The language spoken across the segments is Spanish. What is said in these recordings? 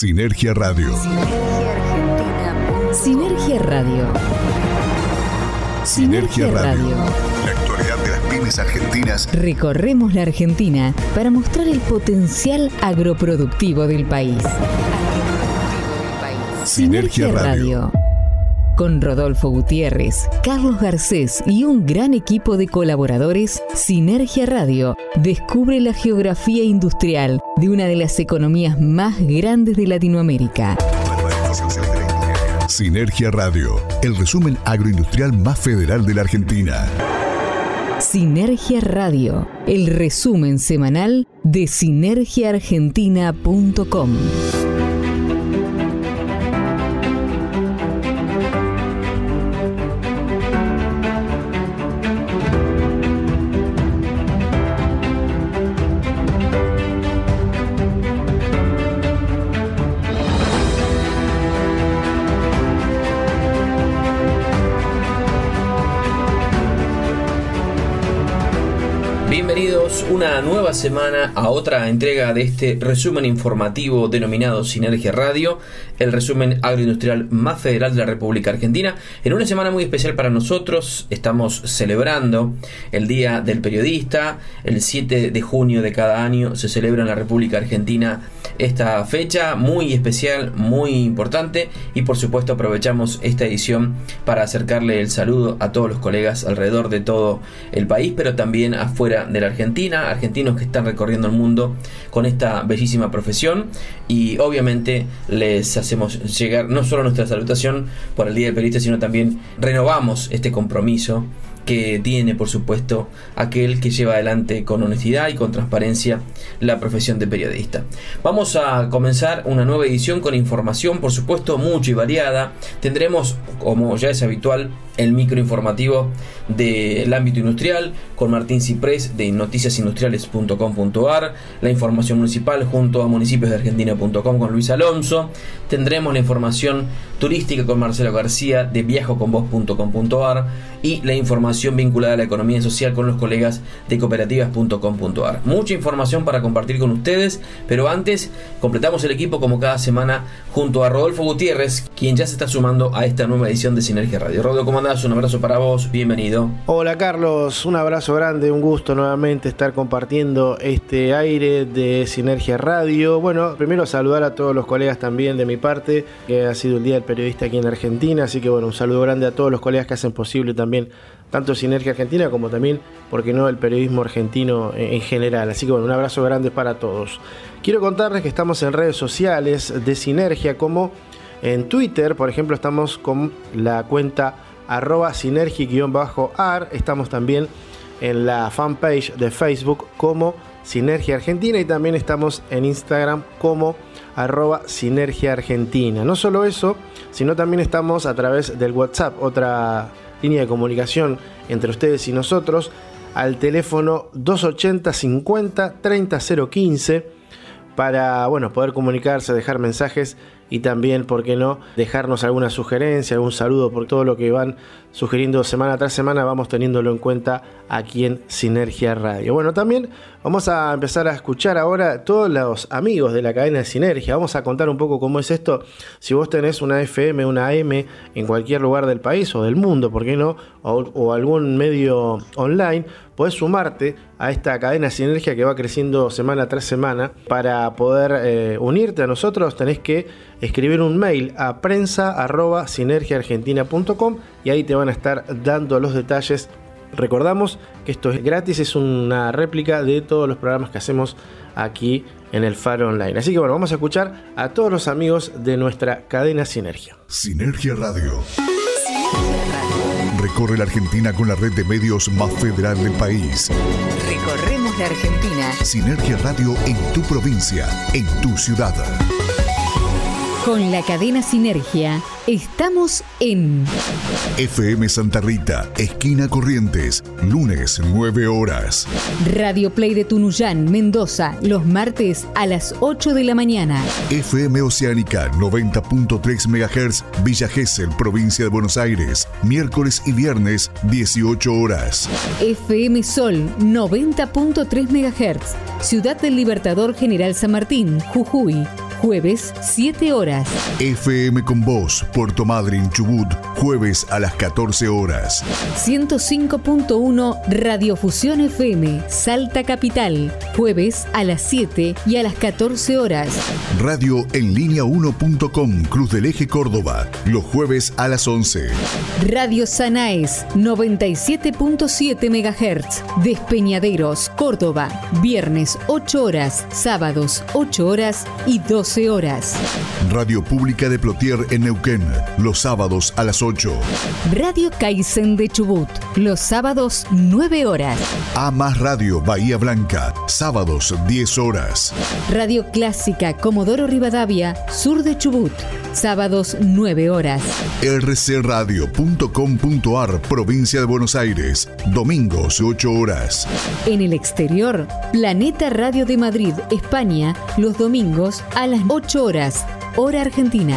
Sinergia Radio. Sinergia Radio. Sinergia Radio. La actualidad de las pymes argentinas. Recorremos la Argentina para mostrar el potencial agroproductivo del país. Sinergia Radio. Con Rodolfo Gutiérrez, Carlos Garcés y un gran equipo de colaboradores, Sinergia Radio descubre la geografía industrial de una de las economías más grandes de Latinoamérica. Sinergia Radio, el resumen agroindustrial más federal de la Argentina. Sinergia Radio, el resumen semanal de sinergiaargentina.com. nueva semana a otra entrega de este resumen informativo denominado Sinergia Radio, el resumen agroindustrial más federal de la República Argentina. En una semana muy especial para nosotros, estamos celebrando el Día del Periodista, el 7 de junio de cada año se celebra en la República Argentina esta fecha muy especial, muy importante y por supuesto aprovechamos esta edición para acercarle el saludo a todos los colegas alrededor de todo el país, pero también afuera de la Argentina, argentinos que están recorriendo el mundo con esta bellísima profesión y obviamente les hacemos llegar no solo nuestra salutación por el Día del Periodista, sino también renovamos este compromiso que tiene, por supuesto, aquel que lleva adelante con honestidad y con transparencia la profesión de periodista. Vamos a comenzar una nueva edición con información, por supuesto, mucho y variada. Tendremos, como ya es habitual, el microinformativo del ámbito industrial con Martín Ciprés de noticiasindustriales.com.ar, la información municipal junto a municipios de argentina.com con Luis Alonso, tendremos la información turística con Marcelo García de viajoconvos.com.ar y la información vinculada a la economía social con los colegas de cooperativas.com.ar. Mucha información para compartir con ustedes, pero antes completamos el equipo como cada semana junto a Rodolfo Gutiérrez, quien ya se está sumando a esta nueva edición de Sinergia Radio. Rodolfo, ¿cómo? Un abrazo para vos, bienvenido. Hola Carlos, un abrazo grande, un gusto nuevamente estar compartiendo este aire de Sinergia Radio. Bueno, primero saludar a todos los colegas también de mi parte, que ha sido el Día del Periodista aquí en Argentina, así que bueno, un saludo grande a todos los colegas que hacen posible también tanto Sinergia Argentina como también, porque no, el periodismo argentino en general. Así que bueno, un abrazo grande para todos. Quiero contarles que estamos en redes sociales de Sinergia, como en Twitter, por ejemplo, estamos con la cuenta arroba sinergi-ar. Estamos también en la fanpage de Facebook como Sinergia Argentina y también estamos en Instagram como arroba Sinergia Argentina. No solo eso, sino también estamos a través del WhatsApp, otra línea de comunicación entre ustedes y nosotros, al teléfono 280 50 30 015 para bueno, poder comunicarse, dejar mensajes y también, ¿por qué no?, dejarnos alguna sugerencia, algún saludo por todo lo que van sugiriendo semana tras semana, vamos teniéndolo en cuenta aquí en Sinergia Radio. Bueno, también vamos a empezar a escuchar ahora todos los amigos de la cadena de Sinergia. Vamos a contar un poco cómo es esto. Si vos tenés una FM, una AM en cualquier lugar del país o del mundo, ¿por qué no? O, algún medio online, podés sumarte a esta cadena de Sinergia que va creciendo semana tras semana. Para poder eh, unirte a nosotros tenés que escribir un mail a prensa.sinergiaargentina.com y ahí te van a estar dando los detalles. Recordamos que esto es gratis, es una réplica de todos los programas que hacemos aquí en el Faro Online. Así que bueno, vamos a escuchar a todos los amigos de nuestra cadena Sinergia. Sinergia Radio. Recorre la Argentina con la red de medios más federal del país. Recorremos la Argentina. Sinergia Radio en tu provincia, en tu ciudad. Con la cadena Sinergia estamos en FM Santa Rita, esquina Corrientes, lunes 9 horas. Radio Play de Tunuyán, Mendoza, los martes a las 8 de la mañana. FM Oceánica 90.3 MHz, Villa Gesell, provincia de Buenos Aires, miércoles y viernes 18 horas. FM Sol 90.3 MHz, Ciudad del Libertador General San Martín, Jujuy jueves 7 horas. FM con Voz, Puerto Madryn, Chubut, jueves a las 14 horas. 105.1 Radiofusión FM, Salta Capital, jueves a las 7 y a las 14 horas. Radio en línea 1.com, Cruz del Eje Córdoba, los jueves a las 11. Radio Sanaes, 97.7 MHz, Despeñaderos, Córdoba, viernes 8 horas, sábados 8 horas y 12 horas. Radio Pública de Plotier en Neuquén, los sábados a las 8. Radio Kaizen de Chubut, los sábados 9 horas. A más Radio Bahía Blanca, sábados 10 horas. Radio Clásica Comodoro Rivadavia, sur de Chubut, sábados 9 horas. rcradio.com.ar, provincia de Buenos Aires, domingos 8 horas. En el exterior, Planeta Radio de Madrid, España, los domingos a las 8 horas, hora argentina.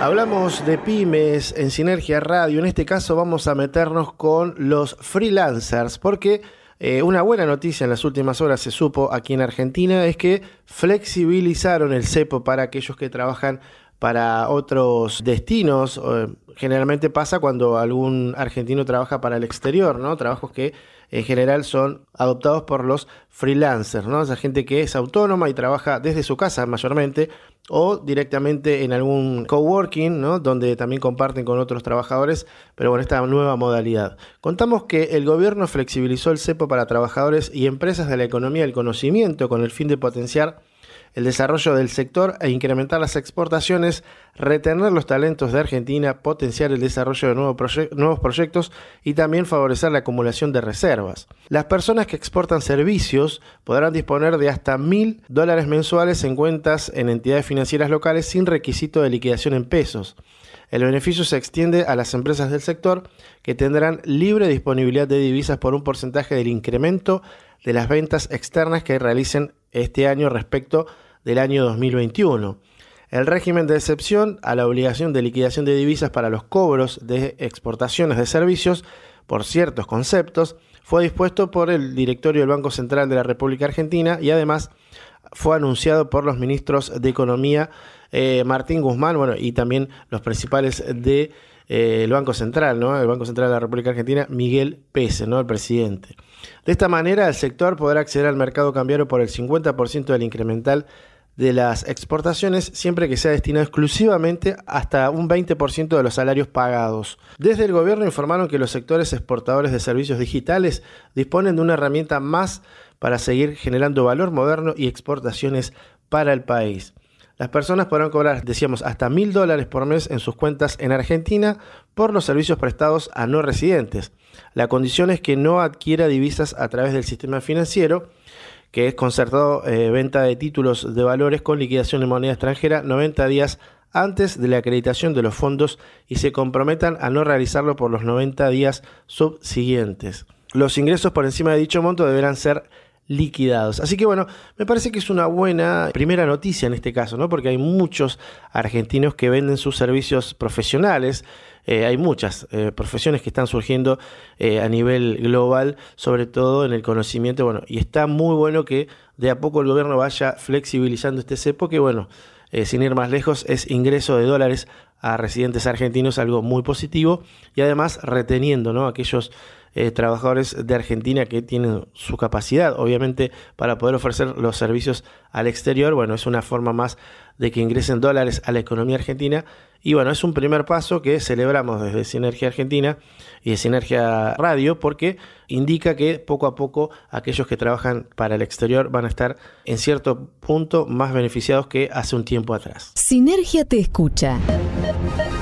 Hablamos de pymes en Sinergia Radio. En este caso vamos a meternos con los freelancers porque eh, una buena noticia en las últimas horas se supo aquí en Argentina es que flexibilizaron el cepo para aquellos que trabajan para otros destinos. Eh, generalmente pasa cuando algún argentino trabaja para el exterior, ¿no? Trabajos que en general son adoptados por los freelancers, ¿no? Esa gente que es autónoma y trabaja desde su casa mayormente o directamente en algún coworking, ¿no? Donde también comparten con otros trabajadores, pero bueno, esta nueva modalidad. Contamos que el gobierno flexibilizó el cepo para trabajadores y empresas de la economía del conocimiento con el fin de potenciar el desarrollo del sector e incrementar las exportaciones, retener los talentos de Argentina, potenciar el desarrollo de nuevos proyectos y también favorecer la acumulación de reservas. Las personas que exportan servicios podrán disponer de hasta mil dólares mensuales en cuentas en entidades financieras locales sin requisito de liquidación en pesos. El beneficio se extiende a las empresas del sector que tendrán libre disponibilidad de divisas por un porcentaje del incremento de las ventas externas que realicen este año respecto del año 2021. El régimen de excepción a la obligación de liquidación de divisas para los cobros de exportaciones de servicios por ciertos conceptos fue dispuesto por el directorio del Banco Central de la República Argentina y además fue anunciado por los ministros de Economía eh, Martín Guzmán bueno, y también los principales del de, eh, Banco Central, ¿no? el Banco Central de la República Argentina, Miguel Pese, ¿no? el presidente. De esta manera, el sector podrá acceder al mercado cambiario por el 50% del incremental de las exportaciones siempre que sea destinado exclusivamente hasta un 20% de los salarios pagados. Desde el gobierno informaron que los sectores exportadores de servicios digitales disponen de una herramienta más para seguir generando valor moderno y exportaciones para el país. Las personas podrán cobrar, decíamos, hasta mil dólares por mes en sus cuentas en Argentina por los servicios prestados a no residentes. La condición es que no adquiera divisas a través del sistema financiero que es concertado eh, venta de títulos de valores con liquidación en moneda extranjera 90 días antes de la acreditación de los fondos y se comprometan a no realizarlo por los 90 días subsiguientes. Los ingresos por encima de dicho monto deberán ser liquidados. Así que bueno, me parece que es una buena primera noticia en este caso, ¿no? Porque hay muchos argentinos que venden sus servicios profesionales. Eh, hay muchas eh, profesiones que están surgiendo eh, a nivel global, sobre todo en el conocimiento. Bueno, y está muy bueno que de a poco el gobierno vaya flexibilizando este cepo, que bueno, sin ir más lejos, es ingreso de dólares a residentes argentinos, algo muy positivo, y además reteniendo ¿no? aquellos trabajadores de Argentina que tienen su capacidad, obviamente, para poder ofrecer los servicios al exterior. Bueno, es una forma más de que ingresen dólares a la economía argentina. Y bueno, es un primer paso que celebramos desde Sinergia Argentina y de Sinergia Radio porque indica que poco a poco aquellos que trabajan para el exterior van a estar en cierto punto más beneficiados que hace un tiempo atrás. Sinergia te escucha.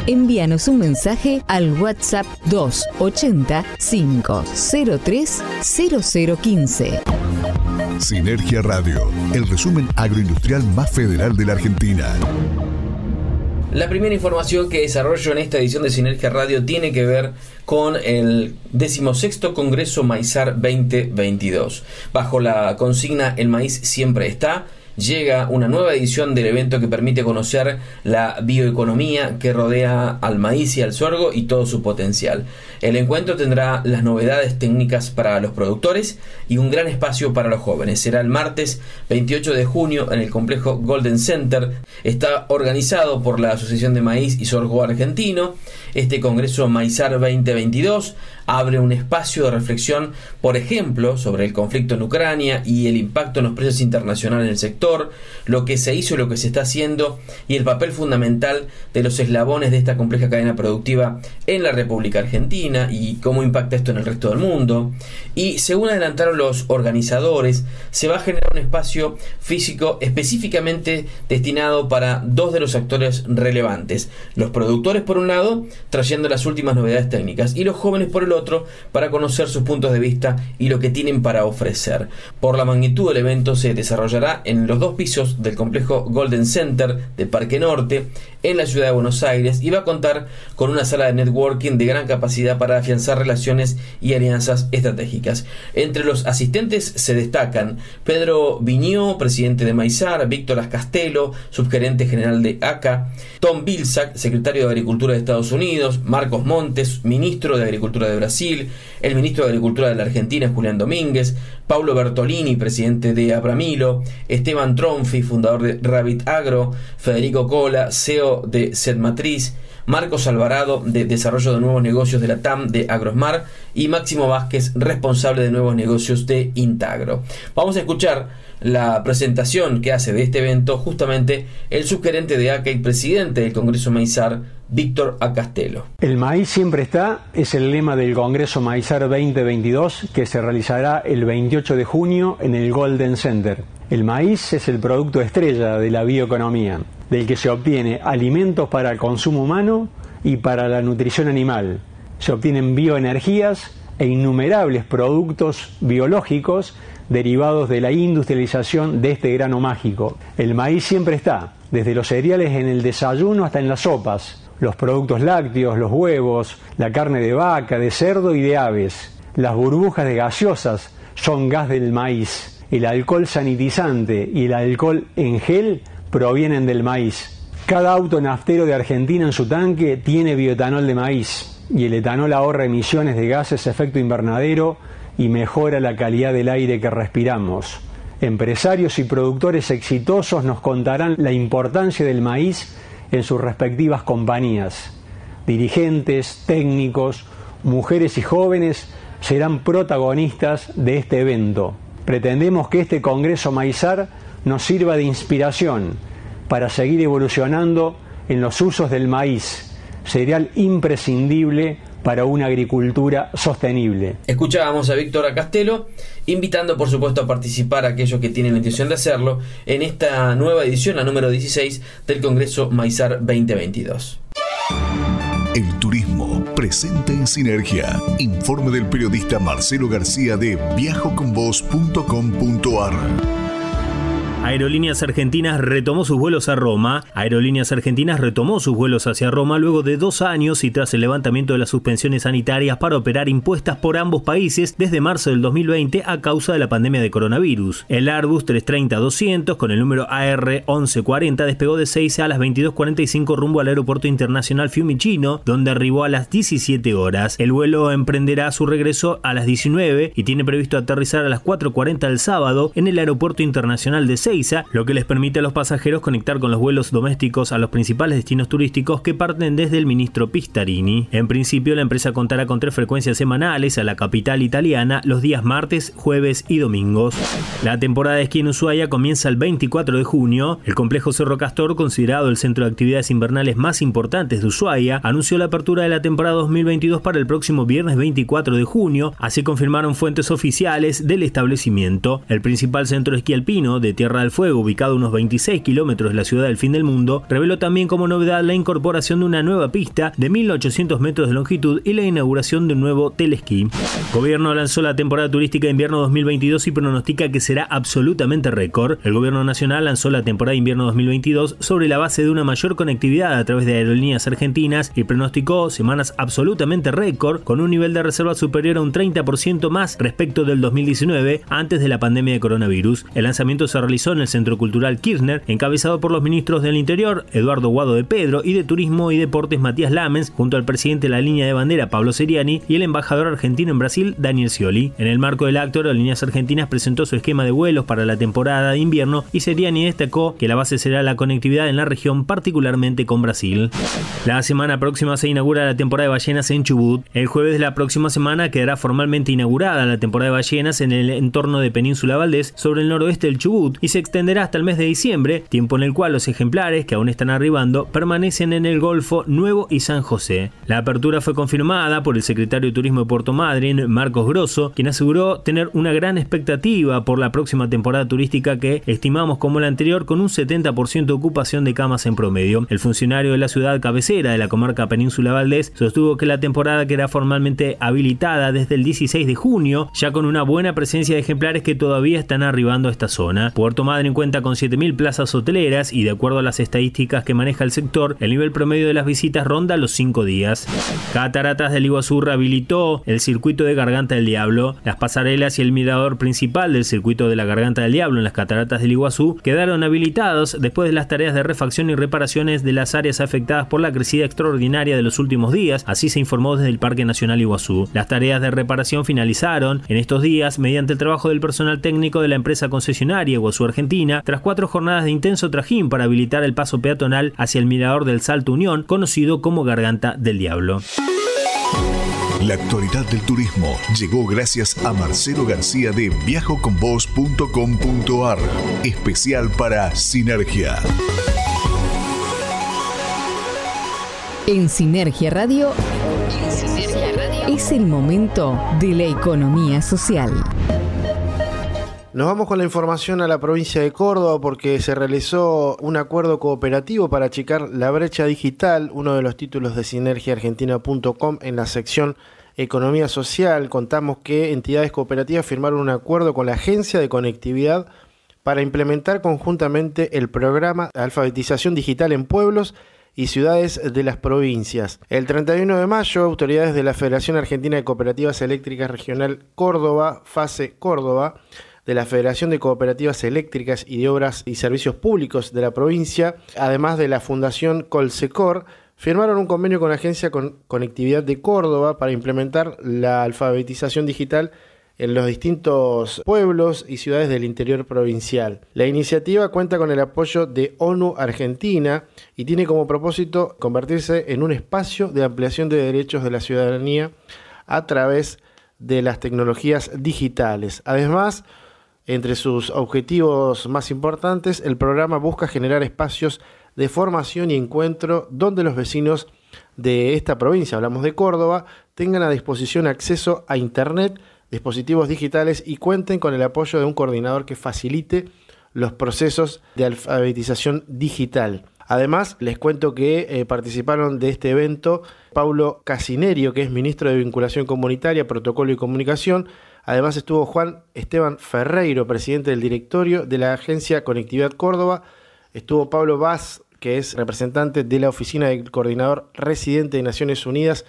Envíanos un mensaje al WhatsApp 280 503 0015. Sinergia Radio, el resumen agroindustrial más federal de la Argentina. La primera información que desarrollo en esta edición de Sinergia Radio tiene que ver con el decimosexto Congreso Maizar 2022. Bajo la consigna El maíz siempre está, llega una nueva edición del evento que permite conocer la bioeconomía que rodea al maíz y al sorgo y todo su potencial. El encuentro tendrá las novedades técnicas para los productores y un gran espacio para los jóvenes. Será el martes 28 de junio en el complejo Golden Center. Está organizado por la Asociación de Maíz y Sorgo Argentino. Este Congreso Maizar 2022 abre un espacio de reflexión, por ejemplo, sobre el conflicto en Ucrania y el impacto en los precios internacionales en el sector, lo que se hizo y lo que se está haciendo y el papel fundamental de los eslabones de esta compleja cadena productiva en la República Argentina y cómo impacta esto en el resto del mundo. Y según adelantaron los organizadores, se va a generar un espacio físico específicamente destinado para dos de los actores relevantes, los productores por un lado, trayendo las últimas novedades técnicas, y los jóvenes por el otro para conocer sus puntos de vista y lo que tienen para ofrecer. Por la magnitud del evento se desarrollará en los dos pisos del complejo Golden Center de Parque Norte en la ciudad de Buenos Aires y va a contar con una sala de networking de gran capacidad para afianzar relaciones y alianzas estratégicas. Entre los asistentes se destacan Pedro Viñó, presidente de Maizar, Víctor Ascastelo, subgerente general de ACA, Tom Vilsack, secretario de Agricultura de Estados Unidos, Marcos Montes, ministro de Agricultura de Brasil, el ministro de Agricultura de la Argentina, Julián Domínguez, Paulo Bertolini, presidente de Abramilo, Esteban Tronfi, fundador de Rabbit Agro, Federico Cola, CEO de Setmatriz, Marcos Alvarado, de Desarrollo de Nuevos Negocios de la TAM de Agrosmar, y Máximo Vázquez, responsable de nuevos negocios de Intagro. Vamos a escuchar la presentación que hace de este evento justamente el subgerente de ACA y presidente del Congreso Maizar, Víctor Acastelo. El maíz siempre está, es el lema del Congreso Maizar 2022 que se realizará el 28 de junio en el Golden Center. El maíz es el producto estrella de la bioeconomía, del que se obtiene alimentos para el consumo humano y para la nutrición animal. Se obtienen bioenergías e innumerables productos biológicos derivados de la industrialización de este grano mágico. El maíz siempre está, desde los cereales en el desayuno hasta en las sopas, los productos lácteos, los huevos, la carne de vaca, de cerdo y de aves. Las burbujas de gaseosas son gas del maíz. El alcohol sanitizante y el alcohol en gel provienen del maíz. Cada auto naftero de Argentina en su tanque tiene bioetanol de maíz y el etanol ahorra emisiones de gases efecto invernadero y mejora la calidad del aire que respiramos. Empresarios y productores exitosos nos contarán la importancia del maíz en sus respectivas compañías. Dirigentes, técnicos, mujeres y jóvenes serán protagonistas de este evento. Pretendemos que este Congreso Maizar nos sirva de inspiración para seguir evolucionando en los usos del maíz, cereal imprescindible para una agricultura sostenible. Escuchábamos a Víctor Castelo, invitando por supuesto a participar a aquellos que tienen la intención de hacerlo en esta nueva edición, la número 16 del Congreso Maizar 2022. El turismo presente en Sinergia. Informe del periodista Marcelo García de viajoconvos.com.ar. Aerolíneas Argentinas retomó sus vuelos a Roma. Aerolíneas Argentinas retomó sus vuelos hacia Roma luego de dos años y tras el levantamiento de las suspensiones sanitarias para operar impuestas por ambos países desde marzo del 2020 a causa de la pandemia de coronavirus. El Airbus 330-200 con el número AR 1140 despegó de 6 a las 22.45 rumbo al aeropuerto internacional Fiumicino, donde arribó a las 17 horas. El vuelo emprenderá su regreso a las 19 y tiene previsto aterrizar a las 4.40 el sábado en el aeropuerto internacional de 6 lo que les permite a los pasajeros conectar con los vuelos domésticos a los principales destinos turísticos que parten desde el ministro Pistarini. En principio, la empresa contará con tres frecuencias semanales a la capital italiana los días martes, jueves y domingos. La temporada de esquí en Ushuaia comienza el 24 de junio. El complejo Cerro Castor, considerado el centro de actividades invernales más importantes de Ushuaia, anunció la apertura de la temporada 2022 para el próximo viernes 24 de junio, así confirmaron fuentes oficiales del establecimiento. El principal centro de esquí alpino de Tierra del Fuego, ubicado a unos 26 kilómetros de la ciudad del fin del mundo, reveló también como novedad la incorporación de una nueva pista de 1800 metros de longitud y la inauguración de un nuevo telesquí. El gobierno lanzó la temporada turística de invierno 2022 y pronostica que será absolutamente récord. El gobierno nacional lanzó la temporada de invierno 2022 sobre la base de una mayor conectividad a través de aerolíneas argentinas y pronosticó semanas absolutamente récord con un nivel de reserva superior a un 30% más respecto del 2019 antes de la pandemia de coronavirus. El lanzamiento se realizó en el Centro Cultural Kirchner, encabezado por los ministros del Interior, Eduardo Guado de Pedro, y de Turismo y Deportes, Matías Lamens, junto al presidente de la línea de bandera, Pablo Seriani, y el embajador argentino en Brasil, Daniel Scioli. En el marco del acto, Aerolíneas Argentinas presentó su esquema de vuelos para la temporada de invierno y Seriani destacó que la base será la conectividad en la región, particularmente con Brasil. La semana próxima se inaugura la temporada de ballenas en Chubut. El jueves de la próxima semana quedará formalmente inaugurada la temporada de ballenas en el entorno de Península Valdés sobre el noroeste del Chubut y se extenderá hasta el mes de diciembre, tiempo en el cual los ejemplares que aún están arribando permanecen en el Golfo Nuevo y San José. La apertura fue confirmada por el secretario de Turismo de Puerto Madryn, Marcos Grosso, quien aseguró tener una gran expectativa por la próxima temporada turística que estimamos como la anterior con un 70% de ocupación de camas en promedio. El funcionario de la ciudad cabecera de la comarca Península Valdés sostuvo que la temporada quedará formalmente habilitada desde el 16 de junio, ya con una buena presencia de ejemplares que todavía están arribando a esta zona. Puerto Madryn cuenta con 7.000 plazas hoteleras y de acuerdo a las estadísticas que maneja el sector, el nivel promedio de las visitas ronda los 5 días. Cataratas del Iguazú rehabilitó el circuito de Garganta del Diablo. Las pasarelas y el mirador principal del circuito de la Garganta del Diablo en las cataratas del Iguazú quedaron habilitados después de las tareas de refacción y reparaciones de las áreas afectadas por la crecida extraordinaria de los últimos días, así se informó desde el Parque Nacional Iguazú. Las tareas de reparación finalizaron en estos días mediante el trabajo del personal técnico de la empresa concesionaria Iguazú Argentina, tras cuatro jornadas de intenso trajín para habilitar el paso peatonal hacia el mirador del Salto Unión, conocido como Garganta del Diablo. La actualidad del turismo llegó gracias a Marcelo García de viajoconvos.com.ar, especial para Sinergia. En Sinergia Radio, es el momento de la economía social. Nos vamos con la información a la provincia de Córdoba porque se realizó un acuerdo cooperativo para achicar la brecha digital, uno de los títulos de sinergiaargentina.com en la sección Economía Social. Contamos que entidades cooperativas firmaron un acuerdo con la Agencia de Conectividad para implementar conjuntamente el programa de alfabetización digital en pueblos y ciudades de las provincias. El 31 de mayo, autoridades de la Federación Argentina de Cooperativas Eléctricas Regional Córdoba, FASE Córdoba, de la Federación de Cooperativas Eléctricas y de Obras y Servicios Públicos de la provincia, además de la Fundación Colsecor, firmaron un convenio con la Agencia con Conectividad de Córdoba para implementar la alfabetización digital en los distintos pueblos y ciudades del interior provincial. La iniciativa cuenta con el apoyo de ONU Argentina y tiene como propósito convertirse en un espacio de ampliación de derechos de la ciudadanía a través de las tecnologías digitales. Además, entre sus objetivos más importantes, el programa busca generar espacios de formación y encuentro donde los vecinos de esta provincia, hablamos de Córdoba, tengan a disposición acceso a Internet, dispositivos digitales y cuenten con el apoyo de un coordinador que facilite los procesos de alfabetización digital. Además, les cuento que eh, participaron de este evento Paulo Casinerio, que es ministro de Vinculación Comunitaria, Protocolo y Comunicación, Además estuvo Juan Esteban Ferreiro, presidente del directorio de la Agencia Conectividad Córdoba. Estuvo Pablo Vaz, que es representante de la Oficina del Coordinador Residente de Naciones Unidas,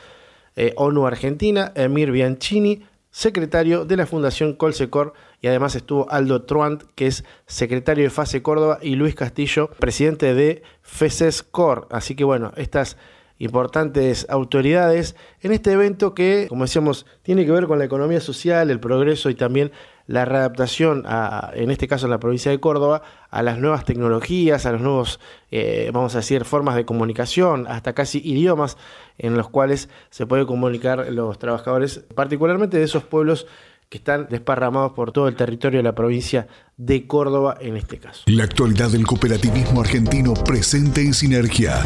eh, ONU Argentina, Emir Bianchini, secretario de la Fundación Colsecor, y además estuvo Aldo Truant, que es secretario de FASE Córdoba, y Luis Castillo, presidente de FESESCOR. Así que bueno, estas importantes autoridades en este evento que, como decíamos, tiene que ver con la economía social, el progreso y también la readaptación, a, en este caso en la provincia de Córdoba, a las nuevas tecnologías, a los nuevos, eh, vamos a decir, formas de comunicación, hasta casi idiomas en los cuales se puede comunicar los trabajadores, particularmente de esos pueblos que están desparramados por todo el territorio de la provincia de Córdoba en este caso. La actualidad del cooperativismo argentino presente en sinergia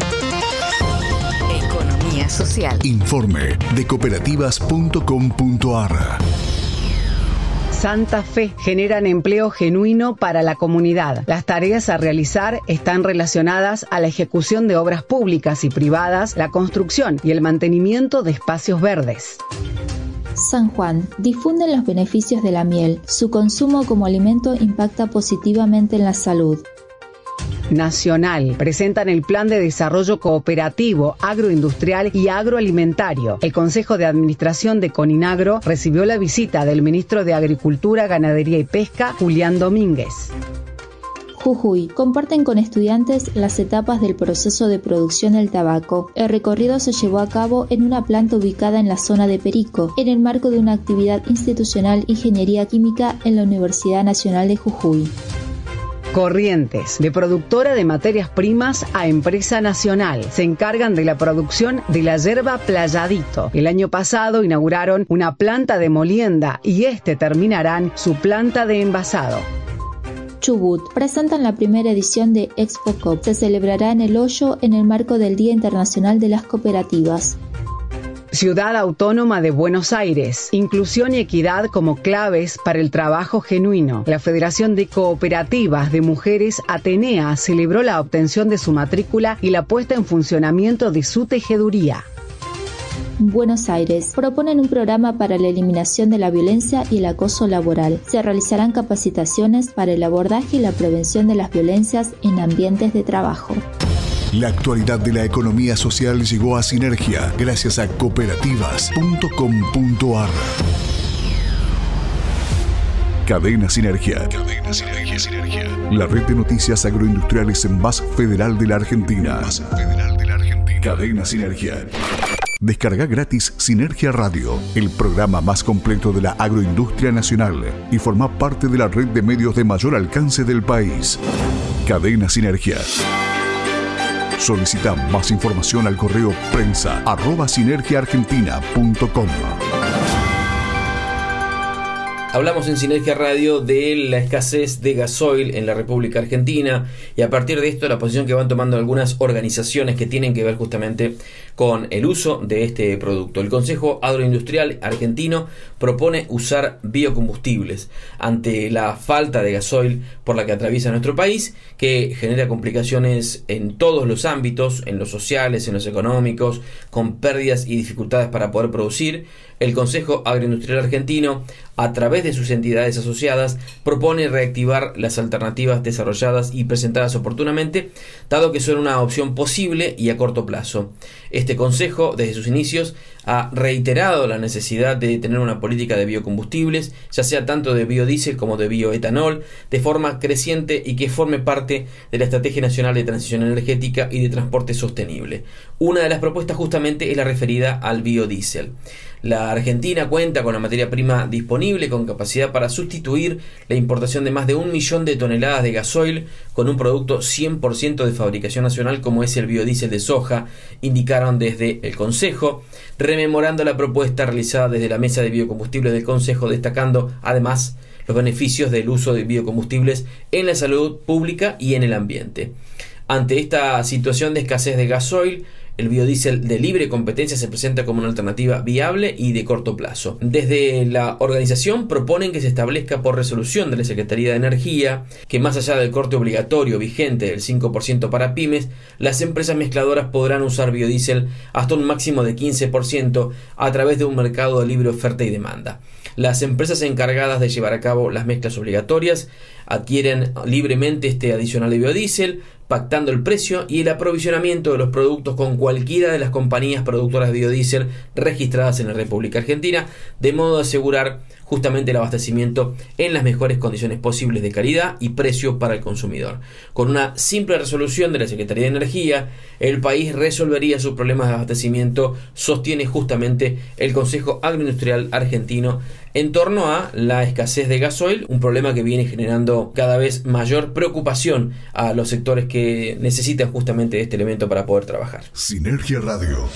social. Informe de cooperativas.com.ar. Santa Fe generan empleo genuino para la comunidad. Las tareas a realizar están relacionadas a la ejecución de obras públicas y privadas, la construcción y el mantenimiento de espacios verdes. San Juan difunden los beneficios de la miel. Su consumo como alimento impacta positivamente en la salud. Nacional. Presentan el Plan de Desarrollo Cooperativo, Agroindustrial y Agroalimentario. El Consejo de Administración de Coninagro recibió la visita del ministro de Agricultura, Ganadería y Pesca, Julián Domínguez. Jujuy. Comparten con estudiantes las etapas del proceso de producción del tabaco. El recorrido se llevó a cabo en una planta ubicada en la zona de Perico, en el marco de una actividad institucional Ingeniería Química en la Universidad Nacional de Jujuy. Corrientes, de productora de materias primas a empresa nacional. Se encargan de la producción de la yerba Playadito. El año pasado inauguraron una planta de molienda y este terminarán su planta de envasado. Chubut presentan la primera edición de Expo Cop. Se celebrará en el Hoyo en el marco del Día Internacional de las Cooperativas. Ciudad Autónoma de Buenos Aires. Inclusión y equidad como claves para el trabajo genuino. La Federación de Cooperativas de Mujeres Atenea celebró la obtención de su matrícula y la puesta en funcionamiento de su tejeduría. Buenos Aires proponen un programa para la eliminación de la violencia y el acoso laboral. Se realizarán capacitaciones para el abordaje y la prevención de las violencias en ambientes de trabajo. La actualidad de la economía social llegó a Sinergia gracias a cooperativas.com.ar. Cadena Sinergia. Cadena Sinergia, Sinergia. La red de noticias agroindustriales más federal de la Argentina. Más federal de la Argentina. Cadena Sinergia. Descarga gratis Sinergia Radio, el programa más completo de la agroindustria nacional y forma parte de la red de medios de mayor alcance del país. Cadena Sinergia. Solicita más información al correo prensa arroba. Hablamos en Sinergia Radio de la escasez de gasoil en la República Argentina y a partir de esto la posición que van tomando algunas organizaciones que tienen que ver justamente con el uso de este producto. El Consejo Agroindustrial Argentino propone usar biocombustibles ante la falta de gasoil por la que atraviesa nuestro país, que genera complicaciones en todos los ámbitos, en los sociales, en los económicos, con pérdidas y dificultades para poder producir. El Consejo Agroindustrial Argentino a través de sus entidades asociadas, propone reactivar las alternativas desarrolladas y presentadas oportunamente, dado que son una opción posible y a corto plazo. Este Consejo, desde sus inicios, ha reiterado la necesidad de tener una política de biocombustibles, ya sea tanto de biodiesel como de bioetanol, de forma creciente y que forme parte de la Estrategia Nacional de Transición Energética y de Transporte Sostenible. Una de las propuestas justamente es la referida al biodiesel. La Argentina cuenta con la materia prima disponible con capacidad para sustituir la importación de más de un millón de toneladas de gasoil con un producto 100% de fabricación nacional como es el biodiesel de soja, indicaron desde el Consejo, rememorando la propuesta realizada desde la Mesa de Biocombustibles del Consejo, destacando además los beneficios del uso de biocombustibles en la salud pública y en el ambiente. Ante esta situación de escasez de gasoil, el biodiesel de libre competencia se presenta como una alternativa viable y de corto plazo. Desde la organización proponen que se establezca por resolución de la Secretaría de Energía que más allá del corte obligatorio vigente del 5% para pymes, las empresas mezcladoras podrán usar biodiesel hasta un máximo de 15% a través de un mercado de libre oferta y demanda. Las empresas encargadas de llevar a cabo las mezclas obligatorias adquieren libremente este adicional de biodiesel, pactando el precio y el aprovisionamiento de los productos con cualquiera de las compañías productoras de biodiesel registradas en la República Argentina, de modo de asegurar justamente el abastecimiento en las mejores condiciones posibles de calidad y precio para el consumidor. Con una simple resolución de la Secretaría de Energía, el país resolvería sus problemas de abastecimiento, sostiene justamente el Consejo Agroindustrial Argentino en torno a la escasez de gasoil, un problema que viene generando cada vez mayor preocupación a los sectores que necesitan justamente este elemento para poder trabajar. Sinergia Radio.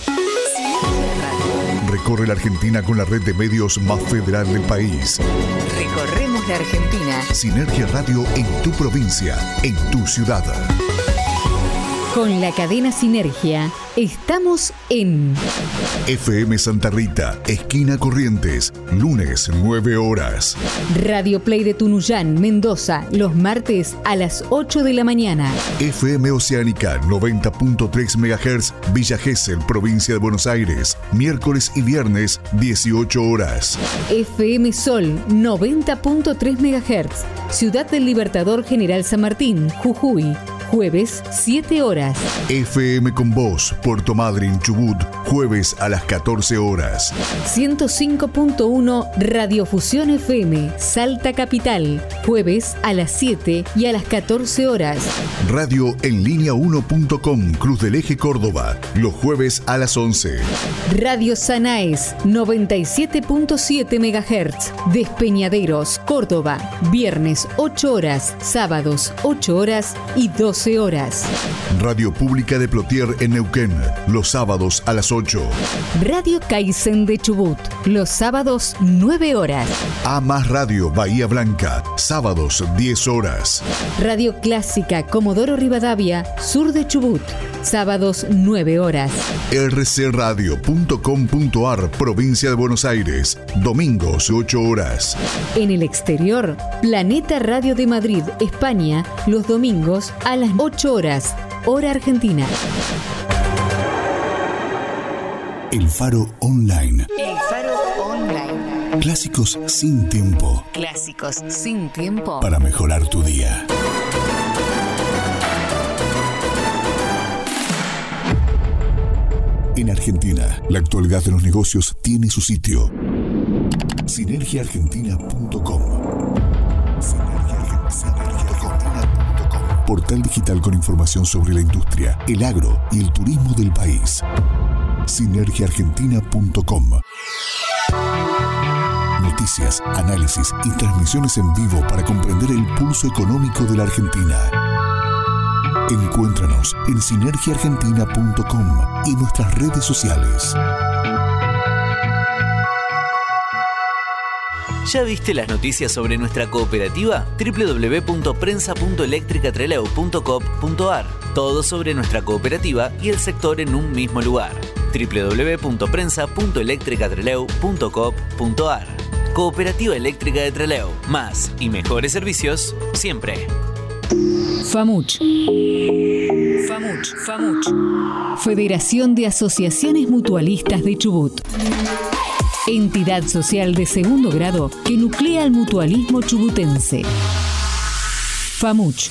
Recorre la Argentina con la red de medios más federal del país. Recorremos la Argentina. Sinergia Radio en tu provincia, en tu ciudad. Con la cadena Sinergia estamos en FM Santa Rita, esquina Corrientes, lunes 9 horas. Radio Play de Tunuyán, Mendoza, los martes a las 8 de la mañana. FM Oceánica 90.3 MHz, Villa Gesell, provincia de Buenos Aires, miércoles y viernes 18 horas. FM Sol 90.3 MHz, Ciudad del Libertador General San Martín, Jujuy jueves 7 horas. FM con Voz, Puerto Madryn, Chubut, jueves a las 14 horas. 105.1 Radiofusión FM, Salta Capital, jueves a las 7 y a las 14 horas. Radio en línea 1.com Cruz del Eje Córdoba, los jueves a las 11. Radio Sanaes, 97.7 MHz, Despeñaderos, Córdoba, viernes 8 horas, sábados 8 horas y 12 horas. Radio Pública de Plotier en Neuquén, los sábados a las 8. Radio Kaizen de Chubut, los sábados 9 horas. A más Radio Bahía Blanca, sábados 10 horas. Radio Clásica Comodoro Rivadavia, sur de Chubut, sábados 9 horas. rcradio.com.ar, provincia de Buenos Aires, domingos 8 horas. En el exterior, Planeta Radio de Madrid, España, los domingos a las 8 horas, hora argentina. El Faro Online. El Faro Online. Clásicos sin tiempo. Clásicos sin tiempo. Para mejorar tu día. En Argentina, la actualidad de los negocios tiene su sitio. Sinergiaargentina.com Portal digital con información sobre la industria, el agro y el turismo del país. Sinergiaargentina.com Noticias, análisis y transmisiones en vivo para comprender el pulso económico de la Argentina. Encuéntranos en sinergiaargentina.com y nuestras redes sociales. ¿Ya viste las noticias sobre nuestra cooperativa? www.prensa.electricatreleu.com.ar Todo sobre nuestra cooperativa y el sector en un mismo lugar. www.prensa.electricatreleu.com.ar Cooperativa Eléctrica de Treleu. Más y mejores servicios siempre. FAMUCH. FAMUCH, FAMUCH. Federación de Asociaciones Mutualistas de Chubut. Entidad social de segundo grado que nuclea al mutualismo chubutense. FAMUCH.